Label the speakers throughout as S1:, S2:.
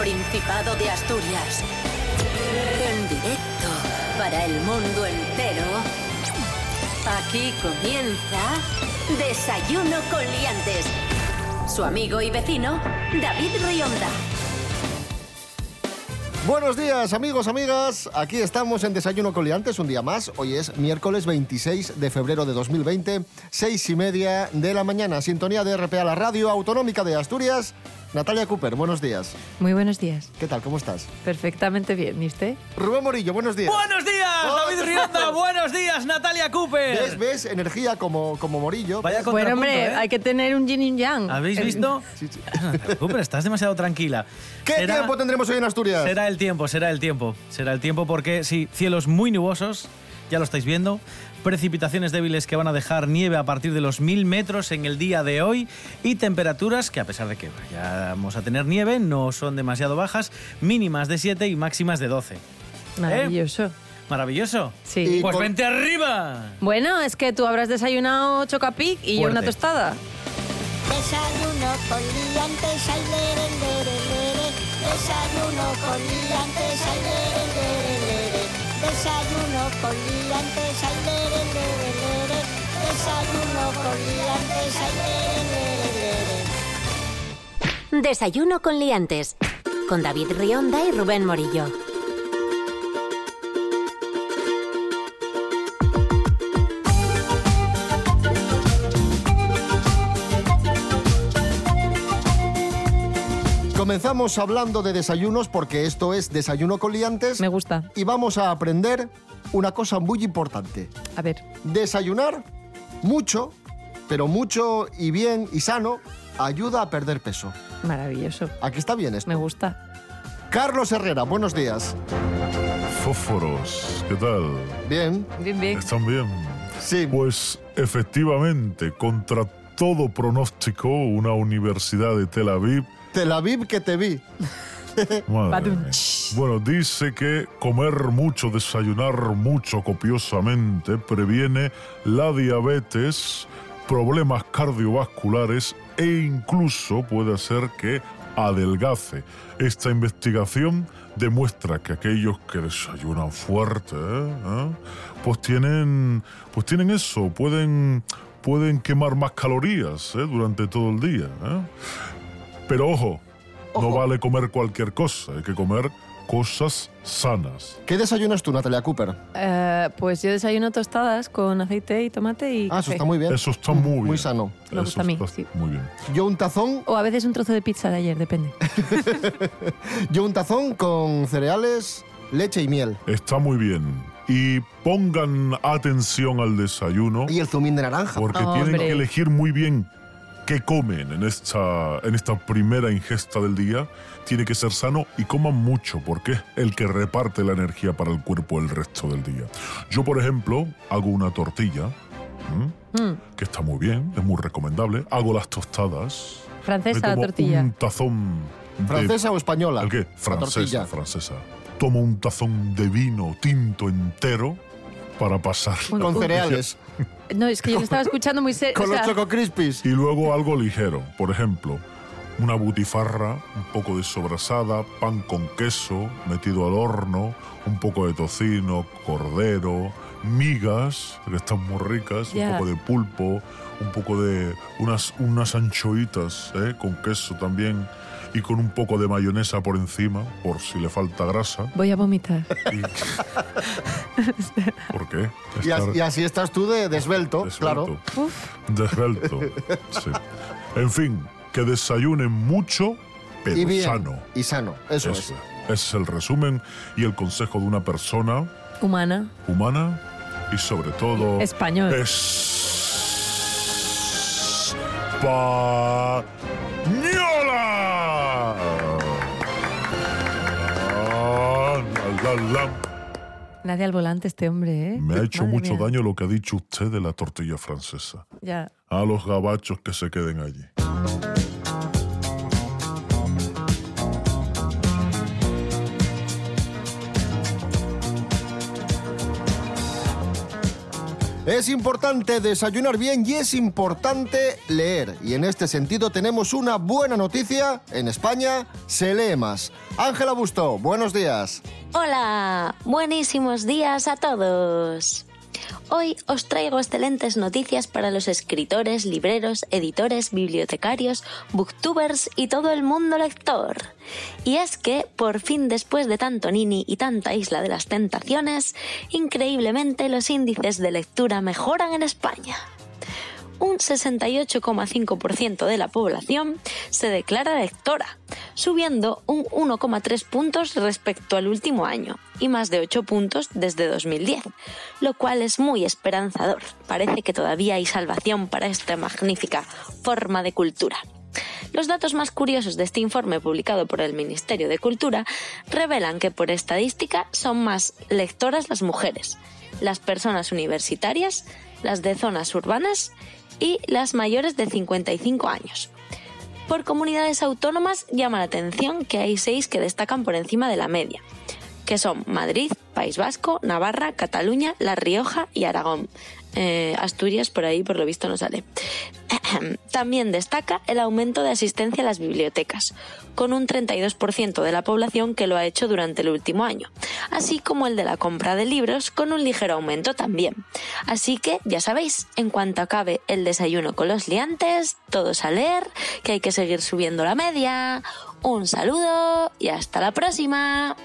S1: Principado de Asturias. En directo para el mundo entero. Aquí comienza Desayuno con Liantes. Su amigo y vecino, David Rionda.
S2: Buenos días, amigos, amigas. Aquí estamos en Desayuno Coliantes, un día más. Hoy es miércoles 26 de febrero de 2020, seis y media de la mañana. Sintonía de RPA, la radio autonómica de Asturias. Natalia Cooper, buenos días.
S3: Muy buenos días.
S2: ¿Qué tal? ¿Cómo estás?
S3: Perfectamente bien. ¿Y usted?
S2: Rubén Morillo, buenos días.
S4: ¡Buenos días, David Rionda! ¡Buenos días, Natalia Cooper!
S2: ¿Ves, ves? Energía como, como Morillo.
S4: Vaya
S3: Bueno, hombre,
S4: ¿eh?
S3: hay que tener un yin y yang.
S4: ¿Habéis
S3: Eh,
S4: visto?
S2: Sí, sí.
S4: Natalia Cooper, estás demasiado tranquila.
S2: ¿Qué
S4: Será-
S2: tiempo tendremos hoy en Asturias?
S4: Será el tiempo, será el tiempo. Será el tiempo porque, sí, cielos muy nubosos, ya lo estáis viendo. Precipitaciones débiles que van a dejar nieve a partir de los 1000 metros en el día de hoy y temperaturas que, a pesar de que ya vamos a tener nieve, no son demasiado bajas, mínimas de 7 y máximas de 12.
S3: Maravilloso.
S4: Maravilloso.
S3: Sí.
S2: Y-
S4: Pues vente arriba.
S3: Bueno, es que tú habrás desayunado chocapic y yo una tostada.
S5: Desayuno con liantes, ay, lere, lere, lere. Desayuno con liantes, ay. Desayuno con liantes, ay, lere, lere, lere. Desayuno con liantes, ay, lere, lere, lere.
S1: Desayuno con Liantes. Con David Rionda y Rubén Morillo.
S2: Comenzamos hablando de desayunos porque esto es Desayuno con Liantes
S3: Me gusta.
S2: y vamos a aprender una cosa muy importante.
S3: A ver.
S2: Desayunar mucho, pero mucho y bien y sano, ayuda a perder peso.
S3: Maravilloso.
S2: Aquí está bien esto.
S3: Me gusta.
S2: Carlos Herrera, buenos días.
S6: Fósforos, ¿qué tal?
S2: Bien,
S3: Bien, bien.
S6: ¿Están bien?
S2: sí.
S6: Pues efectivamente, contra todo pronóstico, una universidad de Tel Aviv,
S2: Tel Aviv que te vi.
S6: bueno, dice que comer mucho, desayunar mucho copiosamente previene la diabetes, problemas cardiovasculares e incluso puede hacer que adelgace. Esta investigación demuestra que aquellos que desayunan fuerte, ¿eh? ¿Eh? pues tienen, pues tienen eso, pueden, pueden quemar más calorías ¿eh? durante todo el día. ¿eh? Pero ojo, no vale comer cualquier cosa, hay que comer cosas sanas.
S2: ¿Qué desayunas tú, Natalia Cooper?
S3: Eh, pues yo desayuno tostadas con aceite y tomate y
S2: Ah, eso está muy bien.
S6: Eso está muy bien.
S2: Muy sano.
S3: Me gusta
S6: Eso
S3: a mí, sí.
S6: Muy bien.
S2: Yo un tazón,
S3: O a veces un trozo de pizza de ayer, depende.
S2: yo un tazón con cereales, leche y miel.
S6: Está muy bien. Y pongan atención al desayuno.
S2: Y el zumín de naranja.
S6: Porque
S3: Hombre.
S6: tienen que elegir muy bien qué comen en esta, en esta primera ingesta del día. Tiene que ser sano y coman mucho, porque es el que reparte la energía para el cuerpo el resto del día. Yo, por ejemplo, hago una tortilla.
S3: Mm,
S6: que está muy bien, es muy recomendable. Hago las tostadas.
S3: Francesa
S6: me
S3: la
S6: tomo
S3: tortilla.
S6: un tazón de
S2: ¿Francesa o española?
S6: ¿El qué? Francesa, francesa. Tomo un tazón de vino tinto entero para pasar.
S2: Con cereales.
S3: No, es que yo lo estaba escuchando muy serio.
S2: Con los Choco Crispies.
S6: Y luego algo ligero. Por ejemplo, una butifarra, un poco de sobrasada, pan con queso metido al horno, un poco de tocino, cordero, migas, que están muy ricas, un poco de pulpo, un poco de unas, unas anchoitas ¿eh? con queso también y con un poco de mayonesa por encima, por si le falta grasa.
S3: Voy a vomitar.
S6: Y- ¿Por qué?
S2: Y, as-
S6: Estar-
S2: y así estás tú de desvelto, claro.
S6: Desvelto.
S3: Uf,
S6: Desvelto. sí. En fin, que desayunen mucho, pero
S2: Y bien.
S6: sano.
S2: Y sano, eso,
S6: Eso.
S2: es.
S6: Ese es el resumen y el consejo de una persona
S3: humana.
S6: humana y sobre todo
S3: Español.
S6: española.
S3: Nadie al volante este hombre, ¿eh?
S6: Me ha hecho
S3: Madre
S6: mucho
S3: mía.
S6: daño lo que ha dicho usted de la tortilla francesa.
S3: Ya.
S6: A los gabachos que se queden allí.
S2: Es importante desayunar bien y es importante leer. Y en este sentido tenemos una buena noticia. En España se lee más. Ángela Busto, buenos días.
S7: Hola, buenísimos días a todos. Hoy os traigo excelentes noticias para los escritores, libreros, editores, bibliotecarios, booktubers y todo el mundo lector. Y es que, por fin después de tanto Nini y tanta Isla de las Tentaciones, increíblemente los índices de lectura mejoran en España un 68,5% de la población se declara lectora, subiendo un 1,3 puntos respecto al último año y más de 8 puntos desde 2010, lo cual es muy esperanzador. Parece que todavía hay salvación para esta magnífica forma de cultura. Los datos más curiosos de este informe publicado por el Ministerio de Cultura revelan que por estadística son más lectoras las mujeres, las personas universitarias, las de zonas urbanas y las mayores de 55 años. Por comunidades autónomas llama la atención que hay seis que destacan por encima de la media, que son Madrid, País Vasco, Navarra, Cataluña, La Rioja y Aragón. Eh, Asturias por ahí por lo visto no sale. También destaca el aumento de asistencia a las bibliotecas, con un 32% de la población que lo ha hecho durante el último año, así como el de la compra de libros con un ligero aumento también. Así que ya sabéis, en cuanto acabe el desayuno con los liantes, todos a leer, que hay que seguir subiendo la media. Un saludo y hasta la próxima.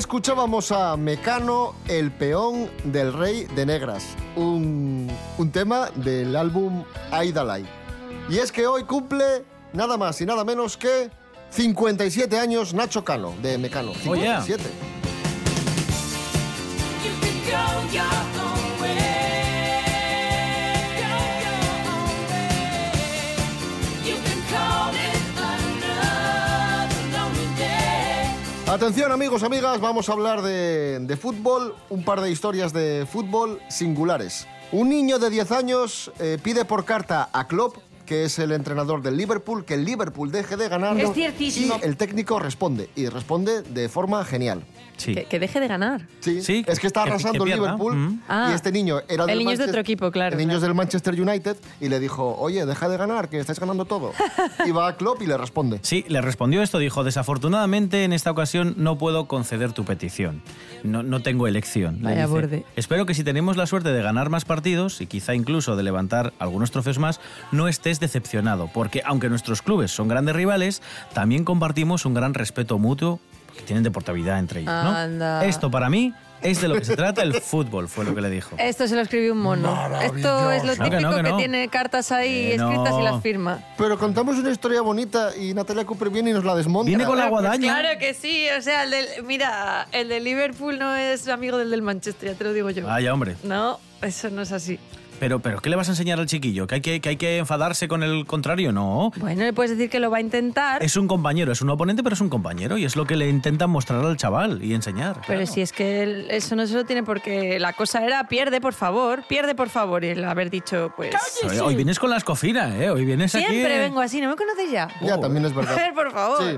S2: Escuchábamos a Mecano, el peón del rey de negras, un, un tema del álbum Aidalai. Y es que hoy cumple nada más y nada menos que 57 años Nacho Cano, de Mecano.
S4: Oh, yeah.
S2: Atención amigos, amigas, vamos a hablar de, de fútbol, un par de historias de fútbol singulares. Un niño de 10 años eh, pide por carta a Klopp, que es el entrenador del Liverpool, que el Liverpool deje de ganar.
S3: Es ciertísimo.
S2: Y el técnico responde, y responde de forma genial.
S4: Sí.
S3: Que, que deje de ganar.
S2: Sí,
S4: Sí,
S2: es que está arrasando
S4: que
S2: el. Liverpool
S4: Mm.
S3: Ah.
S2: y este niño era del
S3: El niño es de otro equipo, claro,
S2: El niño es del Manchester United y le dijo, oye, deja de ganar, que estáis ganando todo. y va a Klopp y le responde.
S4: Sí, le respondió esto, dijo, desafortunadamente en esta ocasión no puedo conceder tu petición. No, no tengo elección. le
S3: Vaya
S4: dice.
S3: borde.
S4: Espero que si tenemos la suerte de ganar más partidos y quizá incluso de levantar algunos trofeos más, no estés decepcionado, porque aunque nuestros clubes son grandes rivales, también compartimos un gran respeto mutuo que tienen deportividad entre ellos. ¿no?
S3: Anda.
S4: Esto para mí es de lo que se trata el fútbol, fue lo que le dijo.
S3: Esto se lo escribió un mono. Esto es lo
S4: No, que
S3: típico
S4: no,
S3: que,
S4: que no.
S3: tiene cartas ahí
S4: Que no.
S3: escritas y las firma.
S2: Pero contamos una historia bonita y Natalia Cooper viene y nos la desmonta.
S4: Viene con la
S3: Pues
S4: guadaña.
S3: claro que sí, o sea, el del, mira, el de Liverpool no es amigo del del Manchester, ya te lo digo yo.
S4: Vaya, hombre.
S3: No, eso no es así.
S4: Pero, pero, ¿qué le vas a enseñar al chiquillo? ¿Que hay que, que hay que enfadarse con el contrario? No.
S3: Bueno, le puedes decir que lo va a intentar,
S4: Es un compañero, es un oponente, pero es un compañero. Y es lo que le intentan mostrar al chaval y enseñar.
S3: pero
S4: claro.
S3: si es que él- eso no se lo tiene porque la cosa era pierde, por favor, pierde, por favor. Y el haber dicho, pues...
S4: Hoy, hoy vienes con la escofina, ¿eh? Hoy vienes aquí...
S3: Siempre vengo así, ¿no me conoces ya?
S2: Ya, también es verdad.
S3: A ver, por favor.
S2: Sí.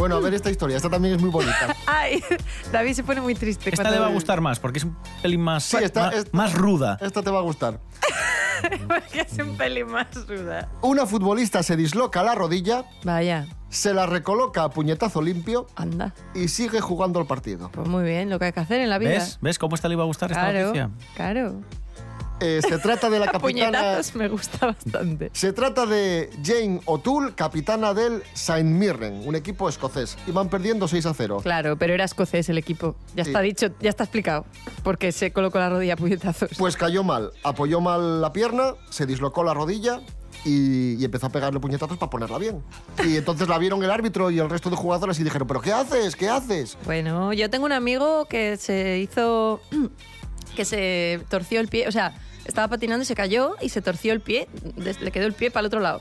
S2: Bueno, a ver esta historia. Esta también es muy bonita.
S3: Ay, David se pone muy triste.
S4: Esta
S3: cuando-
S4: le va a gustar más porque es un pelín más,
S2: Sí, esta-
S4: más,
S2: esta-
S4: más ruda.
S2: Esta te va a gustar.
S3: porque es un pelín más ruda.
S2: Una futbolista se disloca la rodilla,
S3: Vaya,
S2: se la recoloca a puñetazo limpio
S3: anda.
S2: y sigue jugando el partido.
S3: Pues muy bien, lo que hay que hacer en la vida.
S4: ¿Ves? ¿Ves cómo esta le iba a gustar esta noticia?
S3: claro.
S2: Eh, se trata de la capitana.
S3: me gusta bastante.
S2: Se trata de Jane O'Toole, capitana del Saint Mirren, un equipo escocés. Y van perdiendo 6 a 0.
S3: Claro, pero era escocés el equipo. Ya
S2: Sí.
S3: está dicho, ya está explicado. Porque se colocó la rodilla a puñetazos.
S2: Pues cayó mal, apoyó mal la pierna, se dislocó la rodilla y, y empezó a pegarle puñetazos para ponerla bien. Y entonces la vieron el árbitro y el resto de jugadores y dijeron, ¿pero qué haces? ¿Qué haces?
S3: Bueno, yo tengo un amigo que se hizo. que se torció el pie. O sea, estaba patinando y se cayó y se torció el pie. Le quedó el pie para el otro lado.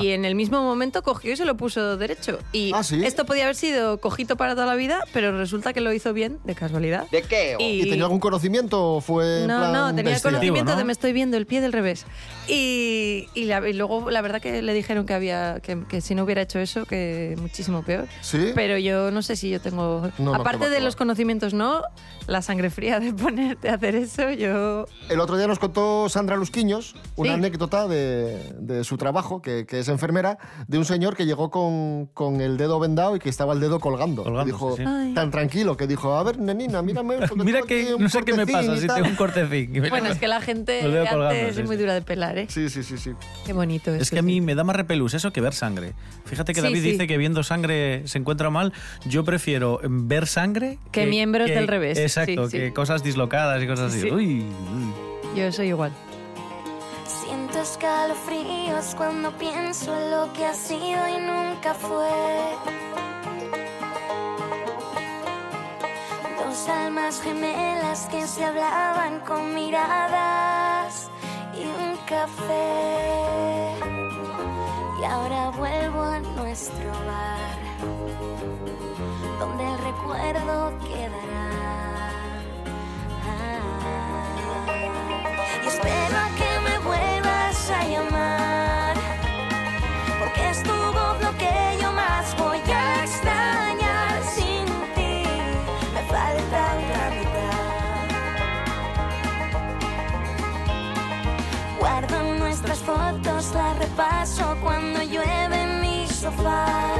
S3: Y en el mismo momento cogió y se lo puso derecho. Y
S2: Ah, ¿sí?
S3: esto podía haber sido cojito para toda la vida, pero resulta que lo hizo bien, de casualidad.
S8: ¿De qué? o?
S2: ¿Y tenía algún conocimiento o fue
S3: No,
S2: plan
S3: no, tenía
S2: bestia?
S3: conocimiento
S4: ¿no?
S3: de me estoy viendo el pie del revés. Y, y la- y luego la verdad que le dijeron que había que, que si no hubiera hecho eso, que muchísimo peor.
S2: ¿Sí?
S3: Pero yo no sé si yo tengo...
S2: No, no,
S3: aparte de los conocimientos, no, la sangre fría de ponerte a hacer eso, yo...
S2: El otro día nos contó Sandra Lusquiños una
S3: Sí.
S2: anécdota de, de su trabajo, que, que es enfermera, de un señor que llegó con, con el dedo vendado y que estaba el dedo colgando.
S4: Colgando,
S2: Y dijo,
S4: sí, sí.
S3: Ay.
S2: tan tranquilo, que dijo, a ver, nenina, mírame.
S4: Mira que no sé qué me pasa si
S2: tal".
S4: tengo un cortecín.
S3: Bueno, es que la gente
S4: colgando, sí,
S3: es muy
S4: sí.
S3: dura de pelar, ¿eh?
S2: Sí, sí, sí, sí.
S3: Qué bonito
S4: Es
S3: eso,
S4: que a mí me da más repelús eso que ver sangre. Fíjate que
S3: Sí,
S4: David
S3: sí.
S4: dice que viendo sangre se encuentra mal. Yo prefiero ver sangre
S3: Que miembros del revés.
S4: Exacto,
S3: Sí, sí.
S4: que cosas dislocadas y cosas así.
S3: Sí.
S4: Uy, uy.
S3: Yo soy igual.
S9: Siento escalofríos cuando pienso en lo que ha sido y nunca fue. Dos almas gemelas que se hablaban con miradas y un café. Y ahora vuelvo a nuestro bar, donde el recuerdo quedará. Espero que me vuelvas a llamar. Porque es tu voz lo que yo más voy a extrañar. Sin ti me falta otra mitad. Guardo nuestras fotos, las repaso cuando llueve en mi sofá.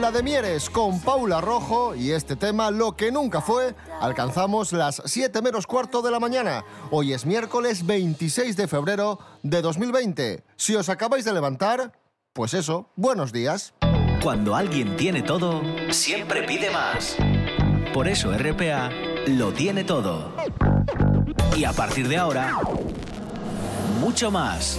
S9: La
S2: de Mieres con Paula Rojo y este tema, lo que nunca fue, alcanzamos las 7 menos cuarto de la mañana. Hoy es miércoles 26 de febrero de 2020. Si os acabáis de levantar, pues eso, buenos días.
S8: Cuando alguien tiene todo, siempre pide más. Por eso RPA lo tiene todo. Y a partir de ahora, mucho más.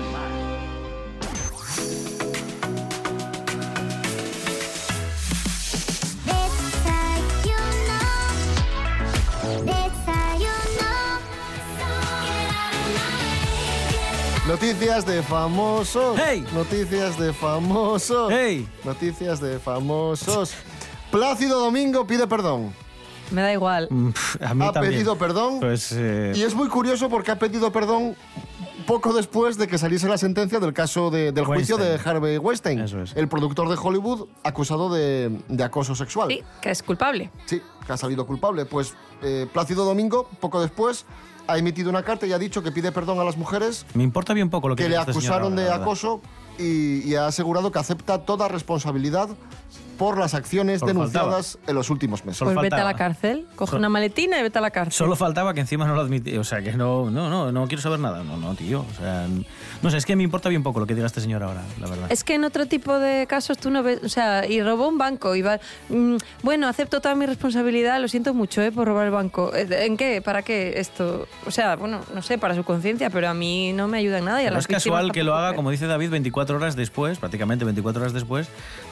S2: Noticias de famosos.
S4: ¡Hey!
S2: Noticias de famosos.
S4: ¡Hey!
S2: Noticias de famosos. Plácido Domingo pide perdón.
S3: Me da igual.
S4: Mm, pf, A mí
S2: Ha
S4: también.
S2: pedido perdón.
S4: Pues eh,
S2: Y es muy curioso porque ha pedido perdón poco después de que saliese la sentencia del caso de- del juicio de. Harvey Weinstein,
S4: Eso es.
S2: el productor de Hollywood acusado de, de acoso sexual.
S3: Sí, que es culpable.
S2: Sí, que ha salido culpable. Pues eh, Plácido Domingo, poco después, ha emitido una carta y ha dicho que pide perdón a las mujeres.
S4: Me importa bien poco lo que
S2: que le
S4: este
S2: acusaron de acoso y, y ha asegurado que acepta toda responsabilidad por las acciones
S4: Solo
S2: denunciadas en los últimos meses.
S4: Solo
S3: Pues vete a
S4: faltaba.
S3: la cárcel, coge
S4: Solo-
S3: una maletina y vete a la cárcel.
S4: Solo faltaba que encima no lo admití. O sea, que no, no, no, no quiero saber nada. No, no, tío. O sea, no sé, es que me importa bien poco lo que diga este señor ahora, la verdad.
S3: Es que en otro tipo de casos tú no ves, o sea, y robó un banco y va, mm, bueno, acepto toda mi responsabilidad, lo siento mucho, ¿eh? Por robar el banco. Eh, ¿En qué? ¿Para qué esto? O sea, bueno, no sé, para su conciencia, pero a mí no me ayuda en nada. Y a las
S4: es casual que lo haga, como dice David, 24 horas después, prácticamente 24 horas después,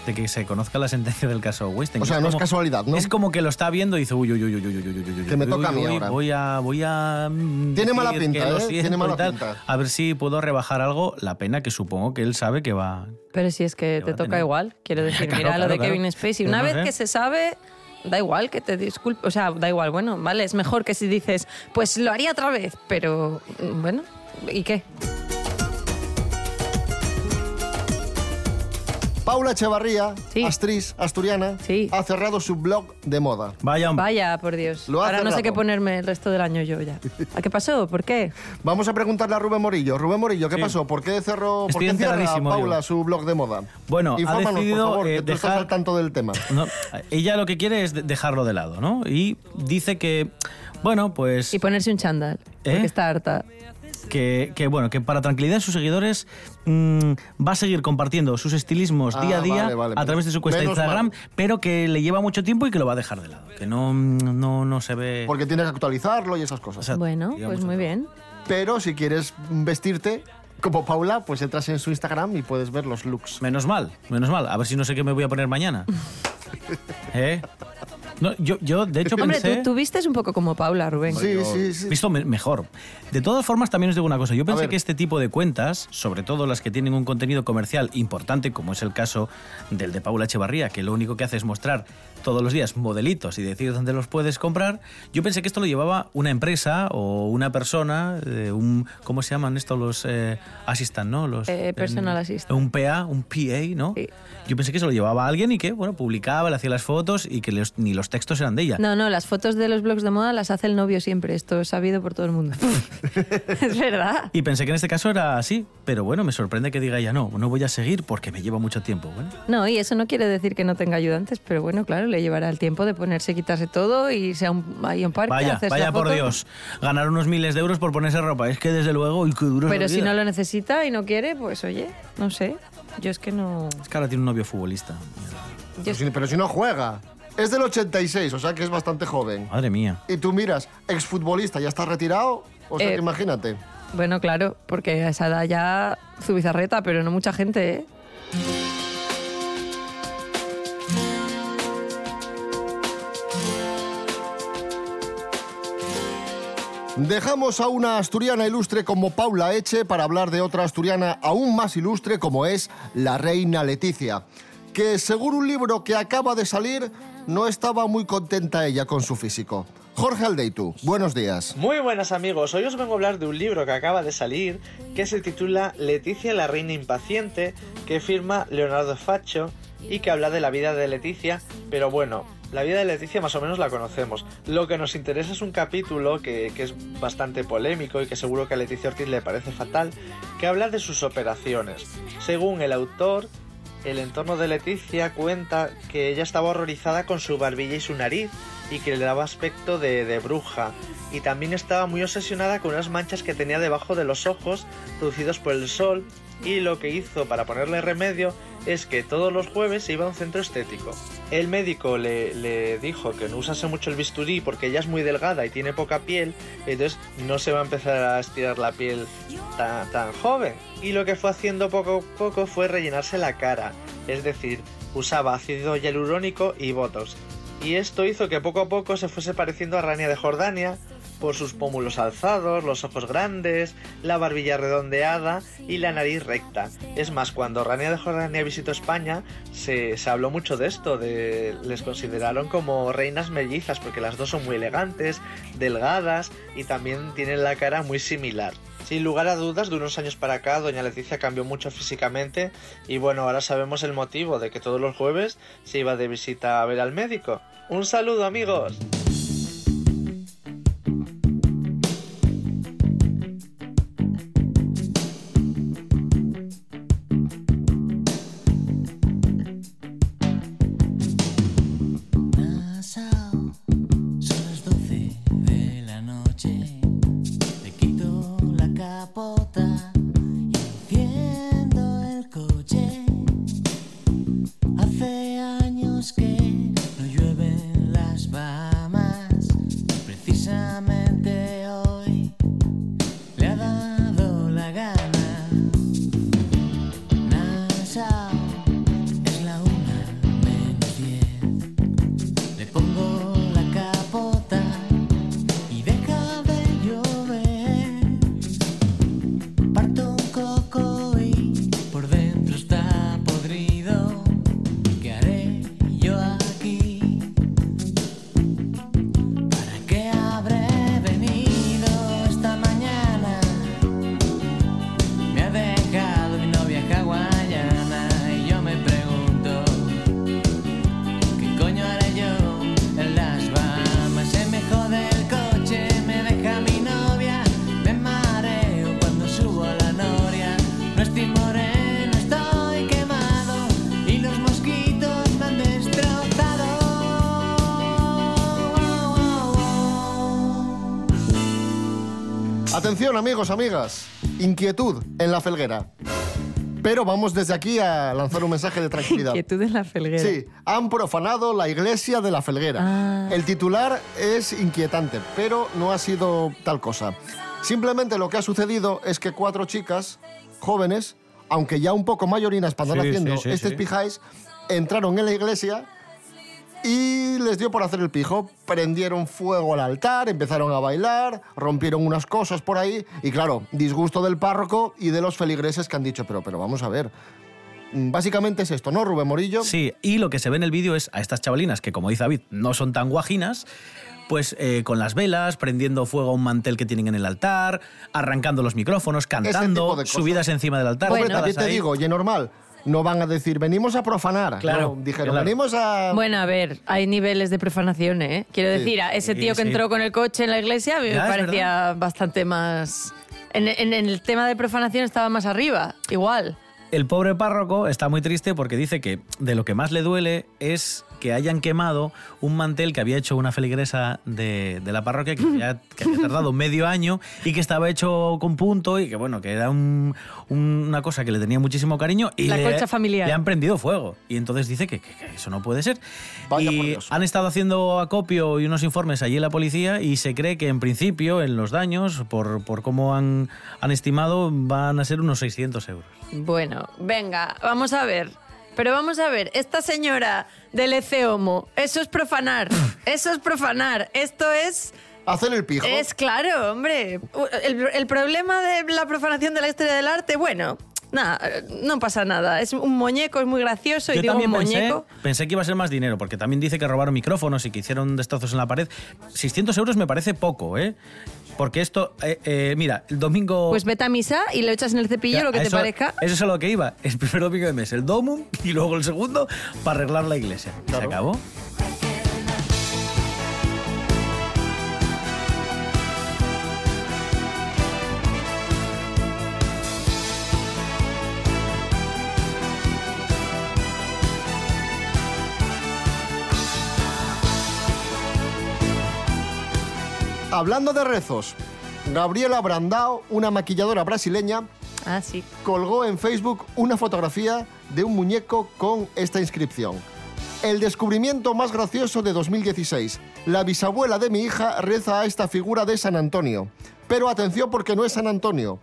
S4: de que se conozca la sentencia del caso Weinstein.
S2: O sea, no es casualidad, ¿no?
S4: Es como que lo está viendo y dice, uy, uy, uy, uy, uy, uy, uy, uy, uy,
S2: Que me
S4: uy,
S2: toca a mí
S4: uy,
S2: ahora.
S4: Voy a, voy a...
S2: Tiene mala pinta, ¿eh? Tiene mala
S4: tal,
S2: pinta.
S4: A ver si puedo rebajar algo, la pena que supongo que él sabe que va...
S3: Pero si es que te toca
S4: tener.
S3: igual, quiero decir,
S4: Claro,
S3: mira lo de
S4: claro.
S3: Kevin Spacey.
S4: Pero
S3: Una vez que se sabe, da igual que te disculpe, o sea, da igual, bueno, vale, es mejor que si dices, pues lo haría otra vez, pero mm, bueno, ¿y qué?
S2: Paula Echevarría,
S3: Sí.
S2: actriz asturiana,
S3: Sí.
S2: ha cerrado su blog de moda.
S4: Vaya.
S3: Vaya, por Dios.
S2: Lo ha
S3: Ahora no sé qué ponerme el resto del año yo ya. ¿A qué pasó? ¿Por qué?
S2: Vamos a preguntarle a Rubén Morillo. Rubén Morillo, ¿qué
S4: Sí.
S2: pasó? ¿Por qué cerró por
S4: Estoy
S2: qué cierra
S4: enteradísimo
S2: Paula
S4: yo.
S2: su blog de moda?
S4: Bueno, ha decidido,
S2: por favor,
S4: eh,
S2: que tú estás
S4: dejar-
S2: al tanto del tema.
S4: No, ella lo que quiere es de- dejarlo de lado, ¿no? Y dice que, bueno, pues...
S3: Y ponerse un chándal,
S4: ¿Eh?
S3: porque está harta.
S4: Que, que, bueno, que para tranquilidad de sus seguidores mm, va a seguir compartiendo sus estilismos
S2: Ah,
S4: día a día
S2: vale, vale,
S4: a través de su cuenta de Instagram,
S2: mal.
S4: pero que le lleva mucho tiempo y que lo va a dejar de lado, que no, no, no se ve...
S2: Porque tiene que actualizarlo y esas cosas.
S4: O sea,
S3: Bueno, pues muy bien.
S2: Pero si quieres vestirte como Paula, pues entras en su Instagram y puedes ver los looks.
S4: Menos mal, menos mal. A ver si no sé qué me voy a poner mañana. ¿Eh? No, yo, yo, de hecho,
S3: Hombre,
S4: pensé...
S3: tú, tú vistes un poco como Paula, Rubén.
S2: Sí,
S4: Yo
S2: sí, sí.
S4: Visto me- mejor. De todas formas, también os digo una cosa. Yo pensé que este tipo de cuentas, sobre todo las que tienen un contenido comercial importante, como es el caso del de Paula Echevarría, que lo único que hace es mostrar todos los días modelitos y decir dónde los puedes comprar, yo pensé que esto lo llevaba una empresa o una persona, eh, un ¿cómo se llaman estos los eh, assistant, no? Los
S3: Eh, personal
S4: en-
S3: assistant.
S4: Un PA, un PA, ¿no?
S3: Sí.
S4: Yo pensé que se lo llevaba alguien y que, bueno, publicaba, le hacía las fotos y que los- ni los textos eran de ella.
S3: No, no, las fotos de los blogs de moda las hace el novio siempre. Esto es sabido por todo el mundo. es verdad.
S4: Y pensé que en este caso era así, pero bueno, me sorprende que diga ella no, no voy a seguir porque me lleva mucho tiempo. Bueno,
S3: No, y eso no quiere decir que no tenga ayudantes, pero bueno, claro, le llevará el tiempo de ponerse, quitarse todo y irse a un, ahí un parque.
S4: vaya,
S3: hacerse
S4: vaya por
S3: foto.
S4: Dios, ganar unos miles de euros por ponerse ropa, es que desde luego, uy, qué duro
S3: Pero si no lo necesita y no quiere, pues oye, no sé. Yo es que no.
S4: Es que ahora tiene un novio futbolista.
S3: Yo
S2: Pero si, pero si no juega. Es del 86, o sea que es bastante joven.
S4: Madre mía.
S2: Y tú miras, exfutbolista, ya está retirado. O sea
S3: Eh,
S2: que imagínate.
S3: Bueno, claro, porque a esa edad ya su bizarreta, pero no mucha gente, ¿eh?
S2: Dejamos a una asturiana ilustre como Paula Eche para hablar de otra asturiana aún más ilustre como es la reina Leticia, que según un libro que acaba de salir, no estaba muy contenta ella con su físico. Jorge Aldeitu, buenos días.
S10: Muy buenas amigos, hoy os vengo a hablar de un libro que acaba de salir que se titula Leticia la reina impaciente que firma Leonardo Faccio y que habla de la vida de Leticia, pero bueno, la vida de Leticia más o menos la conocemos. Lo que nos interesa es un capítulo que, que es bastante polémico y que seguro que a Leticia Ortiz le parece fatal, que habla de sus operaciones. Según el autor, el entorno de Leticia cuenta que ella estaba horrorizada con su barbilla y su nariz y que le daba aspecto de, de bruja. Y también estaba muy obsesionada con unas manchas que tenía debajo de los ojos producidos por el sol y lo que hizo para ponerle remedio es que todos los jueves iba a un centro estético. El médico le, le dijo que no usase mucho el bisturí porque ella es muy delgada y tiene poca piel, entonces no se va a empezar a estirar la piel tan, tan joven. Y lo que fue haciendo poco a poco fue rellenarse la cara, es decir, usaba ácido hialurónico y botox. Y esto hizo que poco a poco se fuese pareciendo a Rania de Jordania por sus pómulos alzados, los ojos grandes, la barbilla redondeada y la nariz recta. Es más, cuando Rania de Jordania visitó España, se, se habló mucho de esto, les consideraron como reinas mellizas, porque las dos son muy elegantes, delgadas y también tienen la cara muy similar. Sin lugar a dudas, de unos años para acá, doña Leticia cambió mucho físicamente y bueno, ahora sabemos el motivo de que todos los jueves se iba de visita a ver al médico. Un saludo amigos.
S2: Amigos, amigas. Inquietud en la felguera. Pero vamos desde aquí a lanzar un mensaje de tranquilidad.
S3: Inquietud en la felguera.
S2: Sí, han profanado la iglesia de la felguera.
S3: Ah.
S2: El titular es inquietante, pero no ha sido tal cosa. Simplemente lo que ha sucedido es que cuatro chicas jóvenes, aunque ya un poco mayorinas para andar
S4: Sí,
S2: haciendo
S4: sí, sí,
S2: este pijáis, entraron en la iglesia y les dio por hacer el pijo. Prendieron fuego al altar, empezaron a bailar, rompieron unas cosas por ahí y claro, disgusto del párroco y de los feligreses que han dicho, pero, pero vamos a ver. Mm, Básicamente es esto, ¿no, Rubén Morillo?
S4: Sí, y lo que se ve en el vídeo es a estas chavalinas que, como dice David, no son tan guajinas, pues eh, con las velas, prendiendo fuego a un mantel que tienen en el altar, arrancando los micrófonos, cantando, subidas encima del altar. Sentadas
S2: también te
S4: ahí.
S2: digo, y normal, no van a decir, venimos a profanar.
S4: Claro,
S2: No, dijeron,
S4: claro.
S2: venimos a...
S3: Bueno, a ver, hay niveles de profanación, ¿eh? Quiero
S2: Sí.
S3: decir, a ese
S4: Sí,
S3: tío que entró con el coche en la iglesia a mí
S4: Ya,
S3: me parecía bastante más... En, en el tema de profanación estaba más arriba, igual.
S4: El pobre párroco está muy triste porque dice que de lo que más le duele es que hayan quemado un mantel que había hecho una feligresa de, de la parroquia que había, que había tardado medio año y que estaba hecho con punto y que bueno, que era un- un- una cosa que le tenía muchísimo cariño y
S3: La
S4: le,
S3: colcha familiar.
S4: le han prendido fuego. Y entonces dice que, que- que eso no puede ser.
S2: Vaya
S4: y han estado haciendo acopio y unos informes allí en la policía y se cree que en principio en los daños, por, por cómo han, han estimado, van a ser unos 600 euros.
S3: Bueno, venga, vamos a ver. Pero vamos a ver, esta señora del Eceomo, eso es profanar. Eso es profanar. Esto es.
S2: Hacer el pijo.
S3: Es claro, hombre. El, el problema de la profanación de la historia del arte, bueno, Nada, eh, no pasa nada. Es un muñeco, es muy gracioso y
S4: Yo
S3: digo
S4: también
S3: un
S4: pensé,
S3: muñeco.
S4: pensé que iba a ser más dinero, porque también dice que robaron micrófonos y que hicieron destrozos en la pared. 600 euros me parece poco, ¿eh? Porque esto, eh, eh, mira, el domingo...
S3: Pues vete a misa y lo echas en el cepillo, lo que te parezca.
S4: Eso es a lo que iba. El primer domingo de mes, el domum, y luego el segundo para arreglar la iglesia. Y Se acabó.
S2: Hablando de rezos, Gabriela Brandao, una maquilladora brasileña,
S3: Ah, sí.
S2: colgó en Facebook una fotografía de un muñeco con esta inscripción. El descubrimiento más gracioso de 2016. La bisabuela de mi hija reza a esta figura de San Antonio. Pero atención porque no es San Antonio.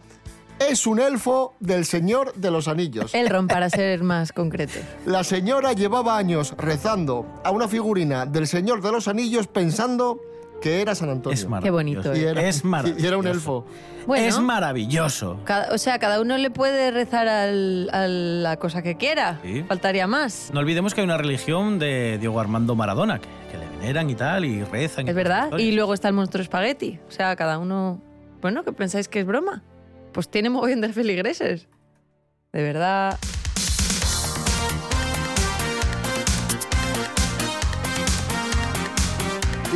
S2: Es un elfo del Señor de los Anillos.
S3: Elrond, para ser más concreto.
S2: La señora llevaba años rezando a una figurina del Señor de los Anillos pensando que era San Antonio.
S4: Es
S3: Qué bonito,
S2: Y era,
S4: Es maravilloso.
S2: y era un elfo.
S3: Bueno.
S4: Es maravilloso.
S3: Cada- o sea, cada uno le puede rezar al- a la cosa que quiera.
S4: Sí.
S3: Faltaría más.
S4: No olvidemos que hay una religión de Diego Armando Maradona, que, que le veneran y tal, y rezan. y
S3: Es verdad.
S4: todas
S3: Y luego está el monstruo espagueti. O sea, cada uno. Bueno, que pensáis que es broma. Pues tiene mogollón de feligreses. De verdad.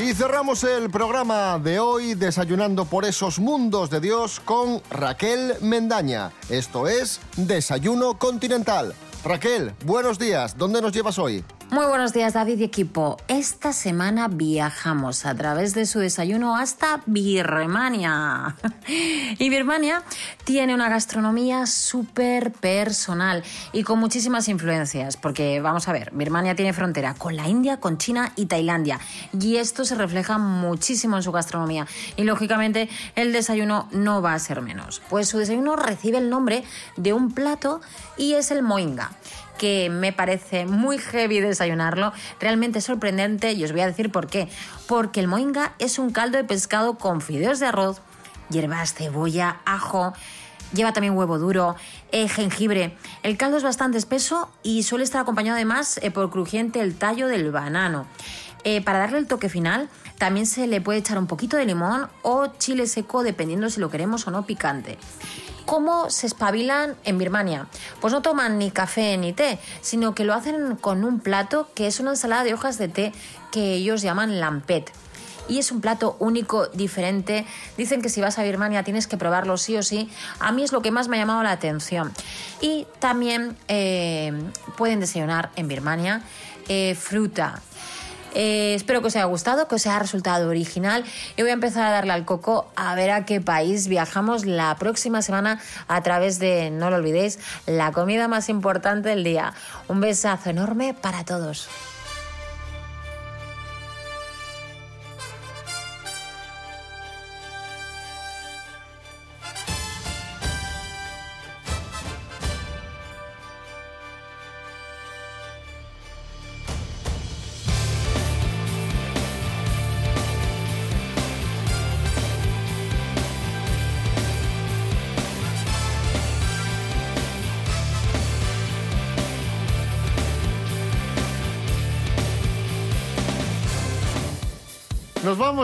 S2: Y cerramos el programa de hoy desayunando por esos mundos de Dios con Raquel Mendaña. Esto es Desayuno Continental. Raquel, buenos días. ¿Dónde nos llevas hoy?
S11: Muy buenos días, David y equipo. Esta semana viajamos a través de su desayuno hasta Birmania. Y Birmania tiene una gastronomía súper personal y con muchísimas influencias, porque vamos a ver, Birmania tiene frontera con la India, con China y Tailandia, y esto se refleja muchísimo en su gastronomía. Y lógicamente el desayuno no va a ser menos, pues su desayuno recibe el nombre de un plato y es el moinga que me parece muy heavy desayunarlo, realmente sorprendente y os voy a decir por qué. Porque el moinga es un caldo de pescado con fideos de arroz, hierbas, cebolla, ajo, lleva también huevo duro, eh, jengibre. El caldo es bastante espeso y suele estar acompañado además eh, por crujiente el tallo del banano. Eh, para darle el toque final, también se le puede echar un poquito de limón o chile seco, dependiendo si lo queremos o no picante. ¿Cómo se espabilan en Birmania? Pues no toman ni café ni té, sino que lo hacen con un plato que es una ensalada de hojas de té que ellos llaman lampet. Y es un plato único, diferente. Dicen que si vas a Birmania tienes que probarlo sí o sí. A mí es lo que más me ha llamado la atención. Y también eh, pueden desayunar en Birmania eh, fruta. Eh, espero que os haya gustado, que os haya resultado original. Y voy a empezar a darle al coco a ver a qué país viajamos la próxima semana a través de, no lo olvidéis, la comida más importante del día. Un besazo enorme para todos.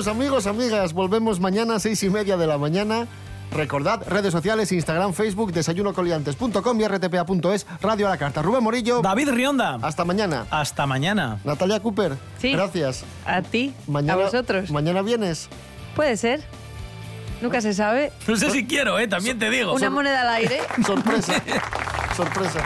S2: Vamos, amigos, amigas. Volvemos mañana a seis y media de la mañana. Recordad, redes sociales, Instagram, Facebook, desayunocoliantes.com y rtpa.es, Radio a la Carta. Rubén Morillo.
S4: David Rionda.
S2: Hasta mañana.
S4: Hasta mañana.
S2: Natalia Cooper.
S3: Sí.
S2: Gracias.
S3: A ti.
S2: Mañana,
S3: a vosotros.
S2: Mañana vienes.
S3: Puede ser. Nunca se sabe.
S4: No sé si quiero, ¿eh? También te digo.
S3: Una moneda al aire.
S2: Sorpresa. Sorpresa.